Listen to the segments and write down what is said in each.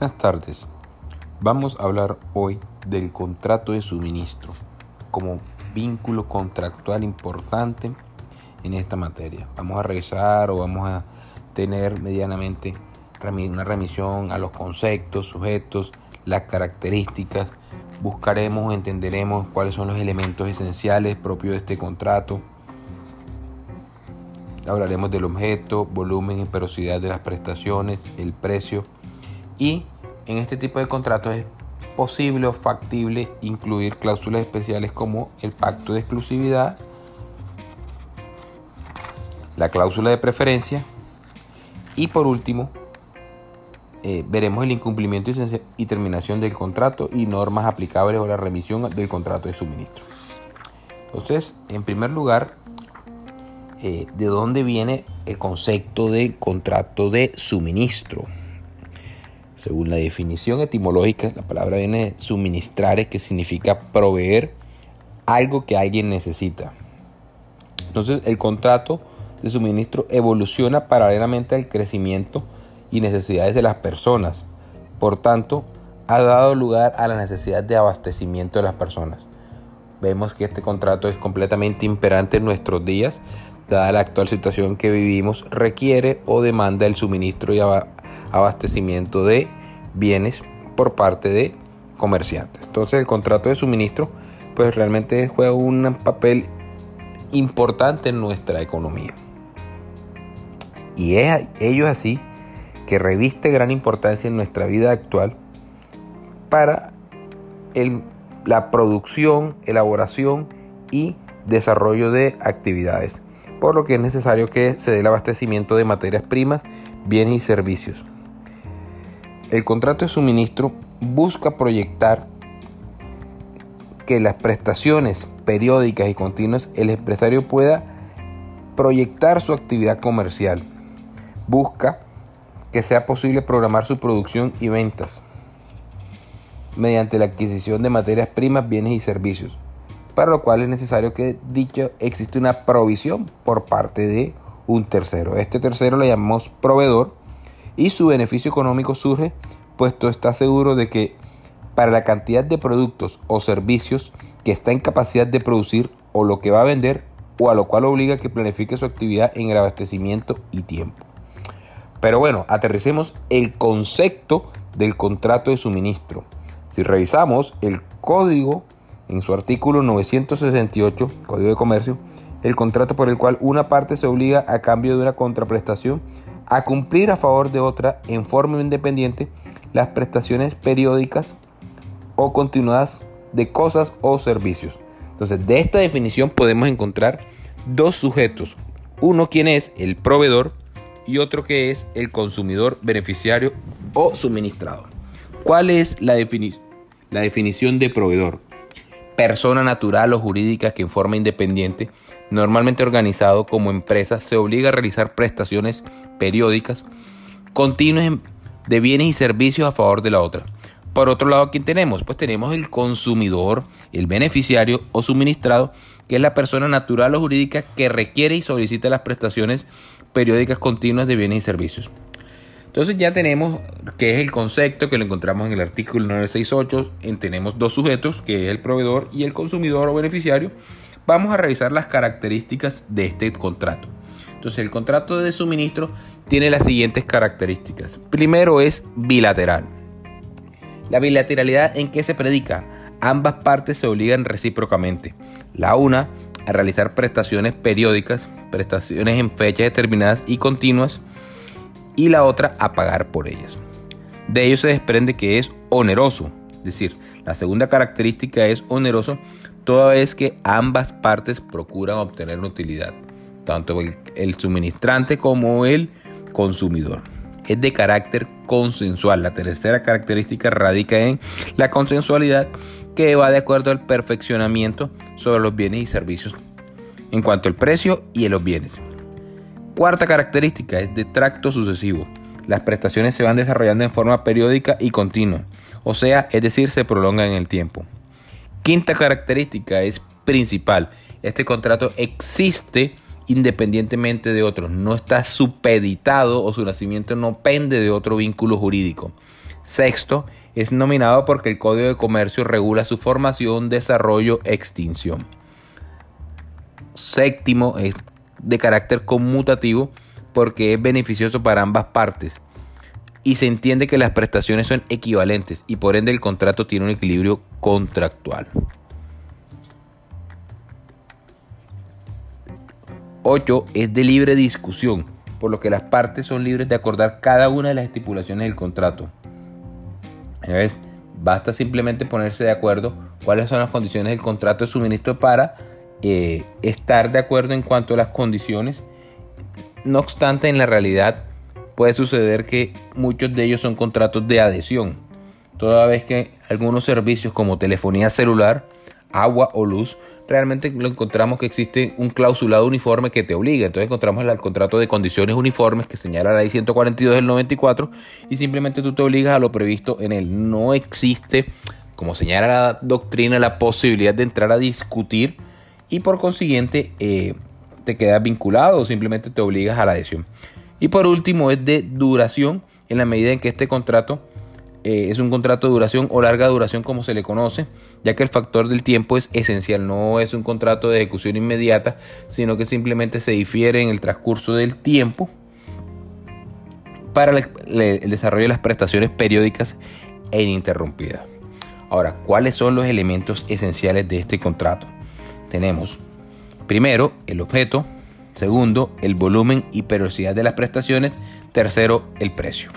Buenas tardes. Vamos a hablar hoy del contrato de suministro como vínculo contractual importante en esta materia. Vamos a revisar o vamos a tener medianamente una remisión a los conceptos, sujetos, las características. Buscaremos, entenderemos cuáles son los elementos esenciales propios de este contrato. Hablaremos del objeto, volumen y periodicidad de las prestaciones, el precio y en este tipo de contratos es posible o factible incluir cláusulas especiales como el pacto de exclusividad, la cláusula de preferencia y por último eh, veremos el incumplimiento y terminación del contrato y normas aplicables o la remisión del contrato de suministro. Entonces, en primer lugar, eh, ¿de dónde viene el concepto del contrato de suministro? Según la definición etimológica, la palabra viene de suministrar, que significa proveer algo que alguien necesita. Entonces, el contrato de suministro evoluciona paralelamente al crecimiento y necesidades de las personas. Por tanto, ha dado lugar a la necesidad de abastecimiento de las personas. Vemos que este contrato es completamente imperante en nuestros días, dada la actual situación que vivimos, requiere o demanda el suministro y abastecimiento de bienes por parte de comerciantes. Entonces el contrato de suministro pues realmente juega un papel importante en nuestra economía. Y es ello así que reviste gran importancia en nuestra vida actual para la producción, elaboración y desarrollo de actividades, por lo que es necesario que se dé el abastecimiento de materias primas, bienes y servicios. El contrato de suministro busca proyectar que las prestaciones periódicas y continuas el empresario pueda proyectar su actividad comercial. Busca que sea posible programar su producción y ventas mediante la adquisición de materias primas, bienes y servicios, para lo cual es necesario que dicho existe una provisión por parte de un tercero. Este tercero le llamamos proveedor y su beneficio económico surge puesto está seguro de que para la cantidad de productos o servicios que está en capacidad de producir o lo que va a vender o a lo cual obliga que planifique su actividad en el abastecimiento y tiempo. Pero bueno, aterricemos el concepto del contrato de suministro. Si revisamos el código en su artículo 968, Código de Comercio, el contrato por el cual una parte se obliga a cambio de una contraprestación a cumplir a favor de otra en forma independiente las prestaciones periódicas o continuadas de cosas o servicios. Entonces, de esta definición podemos encontrar dos sujetos. Uno quien es el proveedor y otro que es el consumidor beneficiario o suministrado. ¿Cuál es la, la definición de proveedor? Persona natural o jurídica que en forma independiente, normalmente organizado como empresa, se obliga a realizar prestaciones periódicas continuas de bienes y servicios a favor de la otra. Por otro lado, ¿quién tenemos? Pues tenemos el consumidor, el beneficiario o suministrado, que es la persona natural o jurídica que requiere y solicita las prestaciones periódicas continuas de bienes y servicios. Entonces ya tenemos que es el concepto que lo encontramos en el artículo 968, tenemos dos sujetos, que es el proveedor y el consumidor o beneficiario. Vamos a revisar las características de este contrato. Entonces el contrato de suministro tiene las siguientes características. Primero es bilateral. La bilateralidad en qué se predica? Ambas partes se obligan recíprocamente. La una a realizar prestaciones periódicas, prestaciones en fechas determinadas y continuas, y la otra a pagar por ellas. De ello se desprende que es oneroso, es decir, la segunda característica es oneroso toda vez que ambas partes procuran obtener utilidad, tanto el, el suministrante como el consumidor. Es de carácter consensual. La tercera característica radica en la consensualidad que va de acuerdo al perfeccionamiento sobre los bienes y servicios en cuanto al precio y en los bienes. Cuarta característica es de tracto sucesivo. Las prestaciones se van desarrollando en forma periódica y continua, o sea, es decir, se prolongan en el tiempo. Quinta característica es principal. Este contrato existe independientemente de otros, no está supeditado o su nacimiento no pende de otro vínculo jurídico. Sexto, es nominado porque el Código de Comercio regula su formación, desarrollo, extinción. Séptimo, es de carácter conmutativo porque es beneficioso para ambas partes y se entiende que las prestaciones son equivalentes y por ende el contrato tiene un equilibrio contractual. 8 es de libre discusión, por lo que las partes son libres de acordar cada una de las estipulaciones del contrato. Basta simplemente ponerse de acuerdo cuáles son las condiciones del contrato de suministro para eh, estar de acuerdo en cuanto a las condiciones. No obstante, en la realidad puede suceder que muchos de ellos son contratos de adhesión, toda vez que algunos servicios como telefonía celular, agua o luz realmente lo encontramos que existe un clausulado uniforme que te obliga. Entonces encontramos el contrato de condiciones uniformes que señala la ley 142 del 94 y simplemente tú te obligas a lo previsto en él. No existe, como señala la doctrina, la posibilidad de entrar a discutir y por consiguiente eh, te quedas vinculado o simplemente te obligas a la adhesión. Y por último es de duración en la medida en que este contrato eh, es un contrato de duración o larga duración como se le conoce, ya que el factor del tiempo es esencial, no es un contrato de ejecución inmediata, sino que simplemente se difiere en el transcurso del tiempo para el desarrollo de las prestaciones periódicas e ininterrumpidas. Ahora, ¿cuáles son los elementos esenciales de este contrato? Tenemos, primero, el objeto, segundo, el volumen y periodicidad de las prestaciones, tercero, el precio.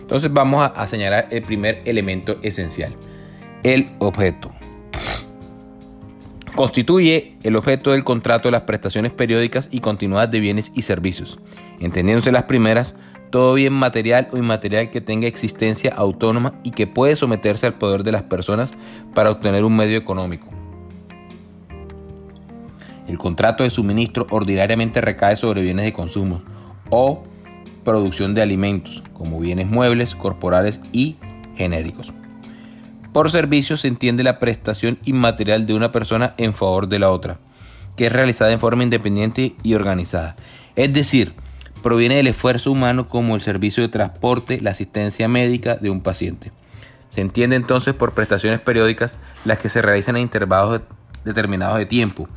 Entonces vamos a, señalar el primer elemento esencial, el objeto. Constituye el objeto del contrato de las prestaciones periódicas y continuadas de bienes y servicios, entendiéndose las primeras, todo bien material o inmaterial que tenga existencia autónoma y que puede someterse al poder de las personas para obtener un medio económico. El contrato de suministro ordinariamente recae sobre bienes de consumo o producción de alimentos, como bienes muebles, corporales y genéricos. Por servicio se entiende la prestación inmaterial de una persona en favor de la otra, que es realizada en forma independiente y organizada. Es decir, proviene del esfuerzo humano como el servicio de transporte, la asistencia médica de un paciente. Se entiende entonces por prestaciones periódicas las que se realizan en intervalos determinados de tiempo,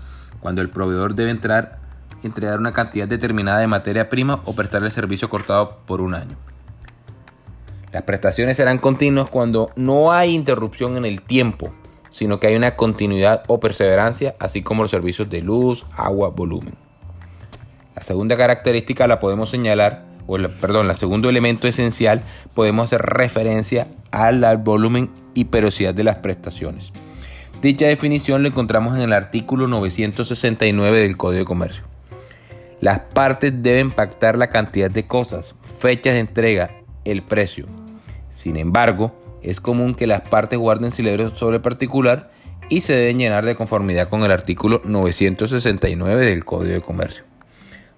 cuando el proveedor debe entrar entregar una cantidad determinada de materia prima o prestar el servicio cortado por un año. Las prestaciones serán continuas cuando no hay interrupción en el tiempo, sino que hay una continuidad o perseverancia, así como los servicios de luz, agua, volumen. La segunda característica la podemos señalar, o perdón, el segundo elemento esencial, podemos hacer referencia al volumen y periodicidad de las prestaciones. Dicha definición la encontramos en el artículo 969 del Código de Comercio. Las partes deben pactar la cantidad de cosas, fechas de entrega, el precio. Sin embargo, es común que las partes guarden silencio sobre particular y se deben llenar de conformidad con el artículo 969 del Código de Comercio.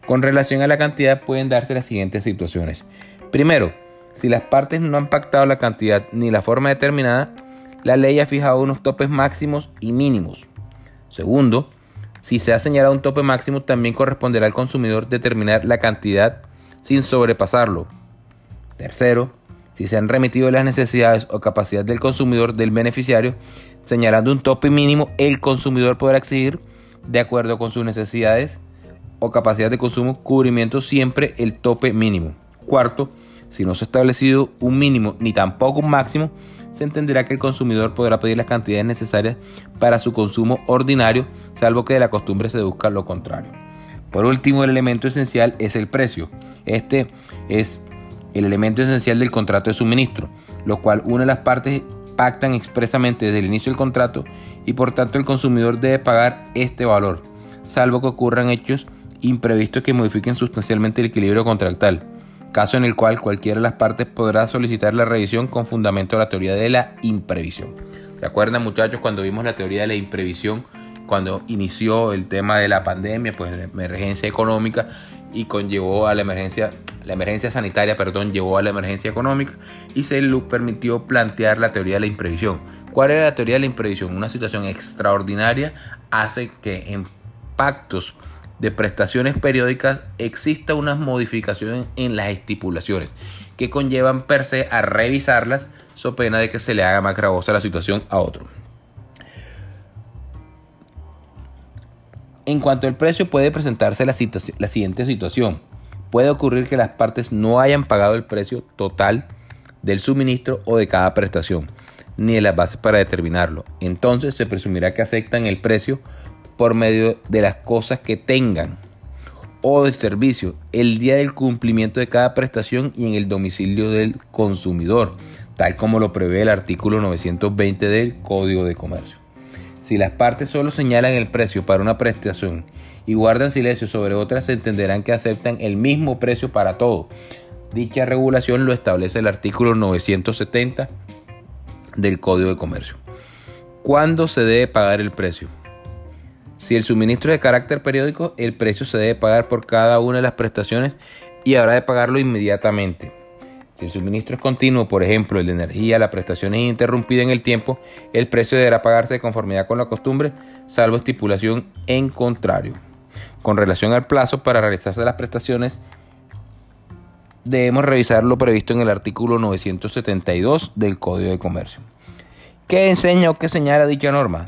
Con relación a la cantidad pueden darse las siguientes situaciones. Primero, si las partes no han pactado la cantidad ni la forma determinada, la ley ha fijado unos topes máximos y mínimos. Segundo, si se ha señalado un tope máximo, también corresponderá al consumidor determinar la cantidad sin sobrepasarlo. Tercero, si se han remitido las necesidades o capacidad del consumidor del beneficiario, señalando un tope mínimo, el consumidor podrá exigir, de acuerdo con sus necesidades o capacidad de consumo, cubrimiento siempre el tope mínimo. Cuarto, si no se ha establecido un mínimo ni tampoco un máximo, se entenderá que el consumidor podrá pedir las cantidades necesarias para su consumo ordinario, salvo que de la costumbre se busca lo contrario. Por último, el elemento esencial es el precio. Este es el elemento esencial del contrato de suministro, lo cual una de las partes pactan expresamente desde el inicio del contrato y por tanto el consumidor debe pagar este valor, salvo que ocurran hechos imprevistos que modifiquen sustancialmente el equilibrio contractual caso en el cual cualquiera de las partes podrá solicitar la revisión con fundamento a la teoría de la imprevisión. ¿Se acuerdan muchachos cuando vimos la teoría de la imprevisión? Cuando inició el tema de la pandemia, pues la emergencia económica y conllevó a la emergencia, la emergencia sanitaria, perdón, llevó a la emergencia económica y se le permitió plantear la teoría de la imprevisión. ¿Cuál era la teoría de la imprevisión? Una situación extraordinaria hace que en pactos de prestaciones periódicas exista una modificación en las estipulaciones. que conllevan per se a revisarlas, so pena de que se le haga más gravosa la situación a otro. En cuanto al precio, puede presentarse la, la siguiente situación. Puede ocurrir que las partes no hayan pagado el precio total del suministro o de cada prestación, ni de las bases para determinarlo. Entonces se presumirá que aceptan el precio por medio de las cosas que tengan o del servicio el día del cumplimiento de cada prestación y en el domicilio del consumidor, tal como lo prevé el artículo 920 del Código de Comercio. Si las partes solo señalan el precio para una prestación y guardan silencio sobre otras, se entenderán que aceptan el mismo precio para todo. Dicha regulación lo establece el artículo 970 del Código de Comercio. ¿Cuándo se debe pagar el precio? Si el suministro es de carácter periódico, el precio se debe pagar por cada una de las prestaciones y habrá de pagarlo inmediatamente. Si el suministro es continuo, por ejemplo, el de energía, la prestación es interrumpida en el tiempo, el precio deberá pagarse de conformidad con la costumbre, salvo estipulación en contrario. Con relación al plazo para realizarse las prestaciones, debemos revisar lo previsto en el artículo 972 del Código de Comercio. ¿Qué enseña o qué señala dicha norma?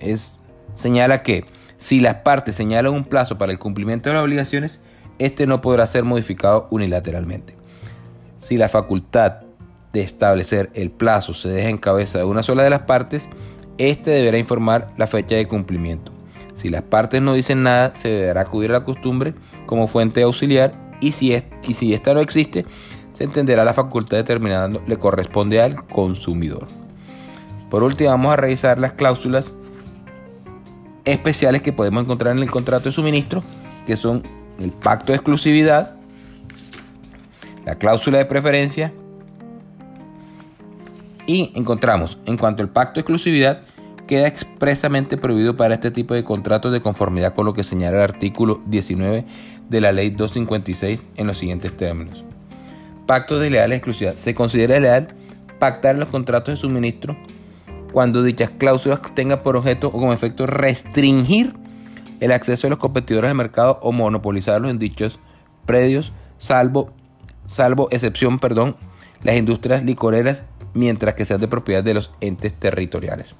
Es señala que si las partes señalan un plazo para el cumplimiento de las obligaciones, este no podrá ser modificado unilateralmente. Si la facultad de establecer el plazo se deja en cabeza de una sola de las partes, éste deberá informar la fecha de cumplimiento. Si las partes no dicen nada, se deberá acudir a la costumbre como fuente auxiliar y si, es, y si esta no existe, se entenderá la facultad determinada le corresponde al consumidor. Por último, vamos a revisar las cláusulas especiales que podemos encontrar en el contrato de suministro, que son el pacto de exclusividad, la cláusula de preferencia y encontramos, en cuanto al pacto de exclusividad, queda expresamente prohibido para este tipo de contratos de conformidad con lo que señala el artículo 19 de la ley 256 en los siguientes términos. Pacto de leal exclusividad. Se considera leal pactar los contratos de suministro cuando dichas cláusulas tengan por objeto o como efecto restringir el acceso de los competidores al mercado o monopolizarlos en dichos predios, salvo, salvo excepción, perdón, las industrias licoreras, mientras que sean de propiedad de los entes territoriales.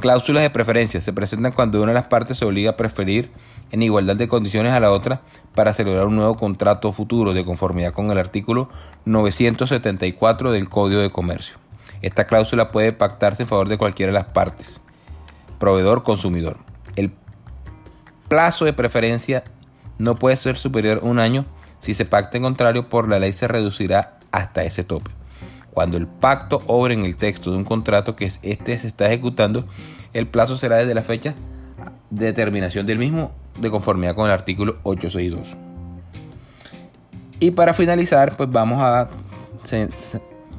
Cláusulas de preferencia se presentan cuando una de las partes se obliga a preferir en igualdad de condiciones a la otra para celebrar un nuevo contrato futuro de conformidad con el artículo 974 del Código de Comercio. Esta cláusula puede pactarse en favor de cualquiera de las partes, proveedor-consumidor. El plazo de preferencia no puede ser superior a un año. Si se pacta en contrario, por la ley se reducirá hasta ese tope. Cuando el pacto obre en el texto de un contrato que este se está ejecutando, el plazo será desde la fecha de determinación del mismo de conformidad con el artículo 862. Y para finalizar, pues vamos a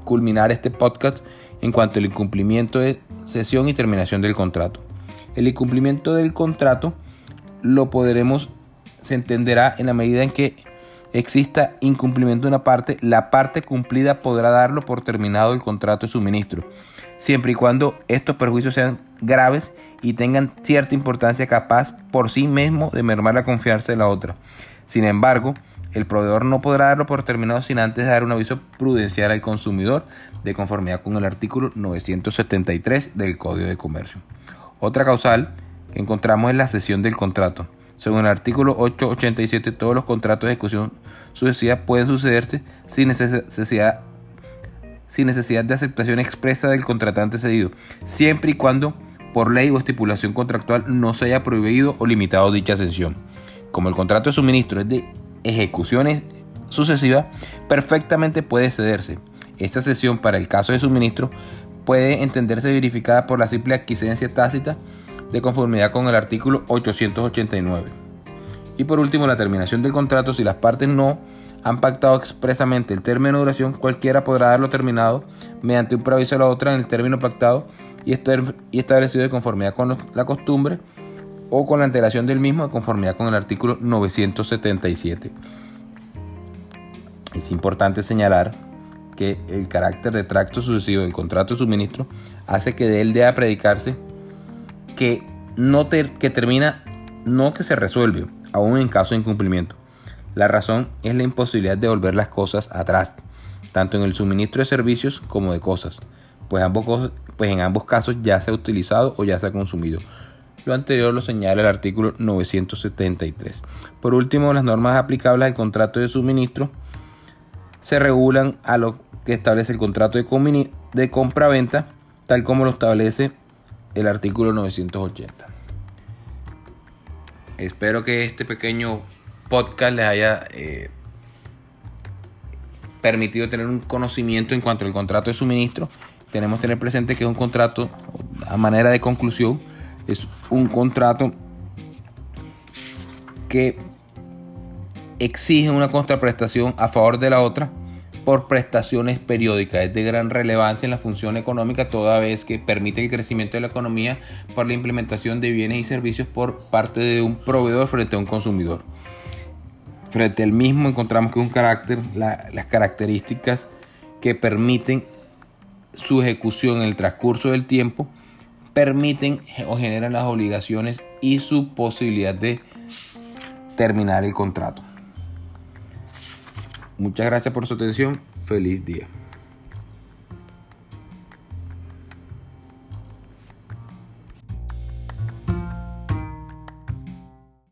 culminar este podcast en cuanto al incumplimiento de sesión y terminación del contrato. El incumplimiento del contrato lo podremos, se entenderá en la medida en que exista incumplimiento de una parte, la parte cumplida podrá darlo por terminado el contrato de suministro, siempre y cuando estos perjuicios sean graves y tengan cierta importancia capaz por sí mismo de mermar la confianza de la otra. Sin embargo, el proveedor no podrá darlo por terminado sin antes dar un aviso prudencial al consumidor de conformidad con el artículo 973 del Código de Comercio. Otra causal que encontramos es la cesión del contrato. Según el artículo 887, todos los contratos de ejecución sucesiva pueden sucederse sin necesidad, sin necesidad de aceptación expresa del contratante cedido, siempre y cuando por ley o estipulación contractual no se haya prohibido o limitado dicha cesión. Como el contrato de suministro es de ejecuciones sucesivas, perfectamente puede cederse. Esta cesión para el caso de suministro puede entenderse verificada por la simple adquiescencia tácita de conformidad con el artículo 889. Y por último, la terminación del contrato. Si las partes no han pactado expresamente el término de duración, cualquiera podrá darlo terminado mediante un preaviso a la otra en el término pactado y establecido de conformidad con la costumbre o con la antelación del mismo de conformidad con el artículo 977. Es importante señalar que el carácter de tracto sucesivo del contrato de suministro hace que de él deba predicarse que, no que termina, no que se resuelve, aún en caso de incumplimiento. La razón es la imposibilidad de volver las cosas atrás, tanto en el suministro de servicios como de cosas, pues, ambos, pues en ambos casos ya se ha utilizado o ya se ha consumido. Lo anterior lo señala el artículo 973. Por último, las normas aplicables al contrato de suministro se regulan a lo que establece el contrato de, de compra-venta, tal como lo establece el artículo 980. Espero que este pequeño podcast les haya eh, permitido tener un conocimiento en cuanto al contrato de suministro. Tenemos que tener presente que es un contrato, a manera de conclusión, es un contrato que exige una contraprestación a favor de la otra por prestaciones periódicas. Es de gran relevancia en la función económica toda vez que permite el crecimiento de la economía por la implementación de bienes y servicios por parte de un proveedor frente a un consumidor. Frente al mismo encontramos que un carácter, las características que permiten su ejecución en el transcurso del tiempo permiten o generan las obligaciones y su posibilidad de terminar el contrato. Muchas gracias por su atención. Feliz día.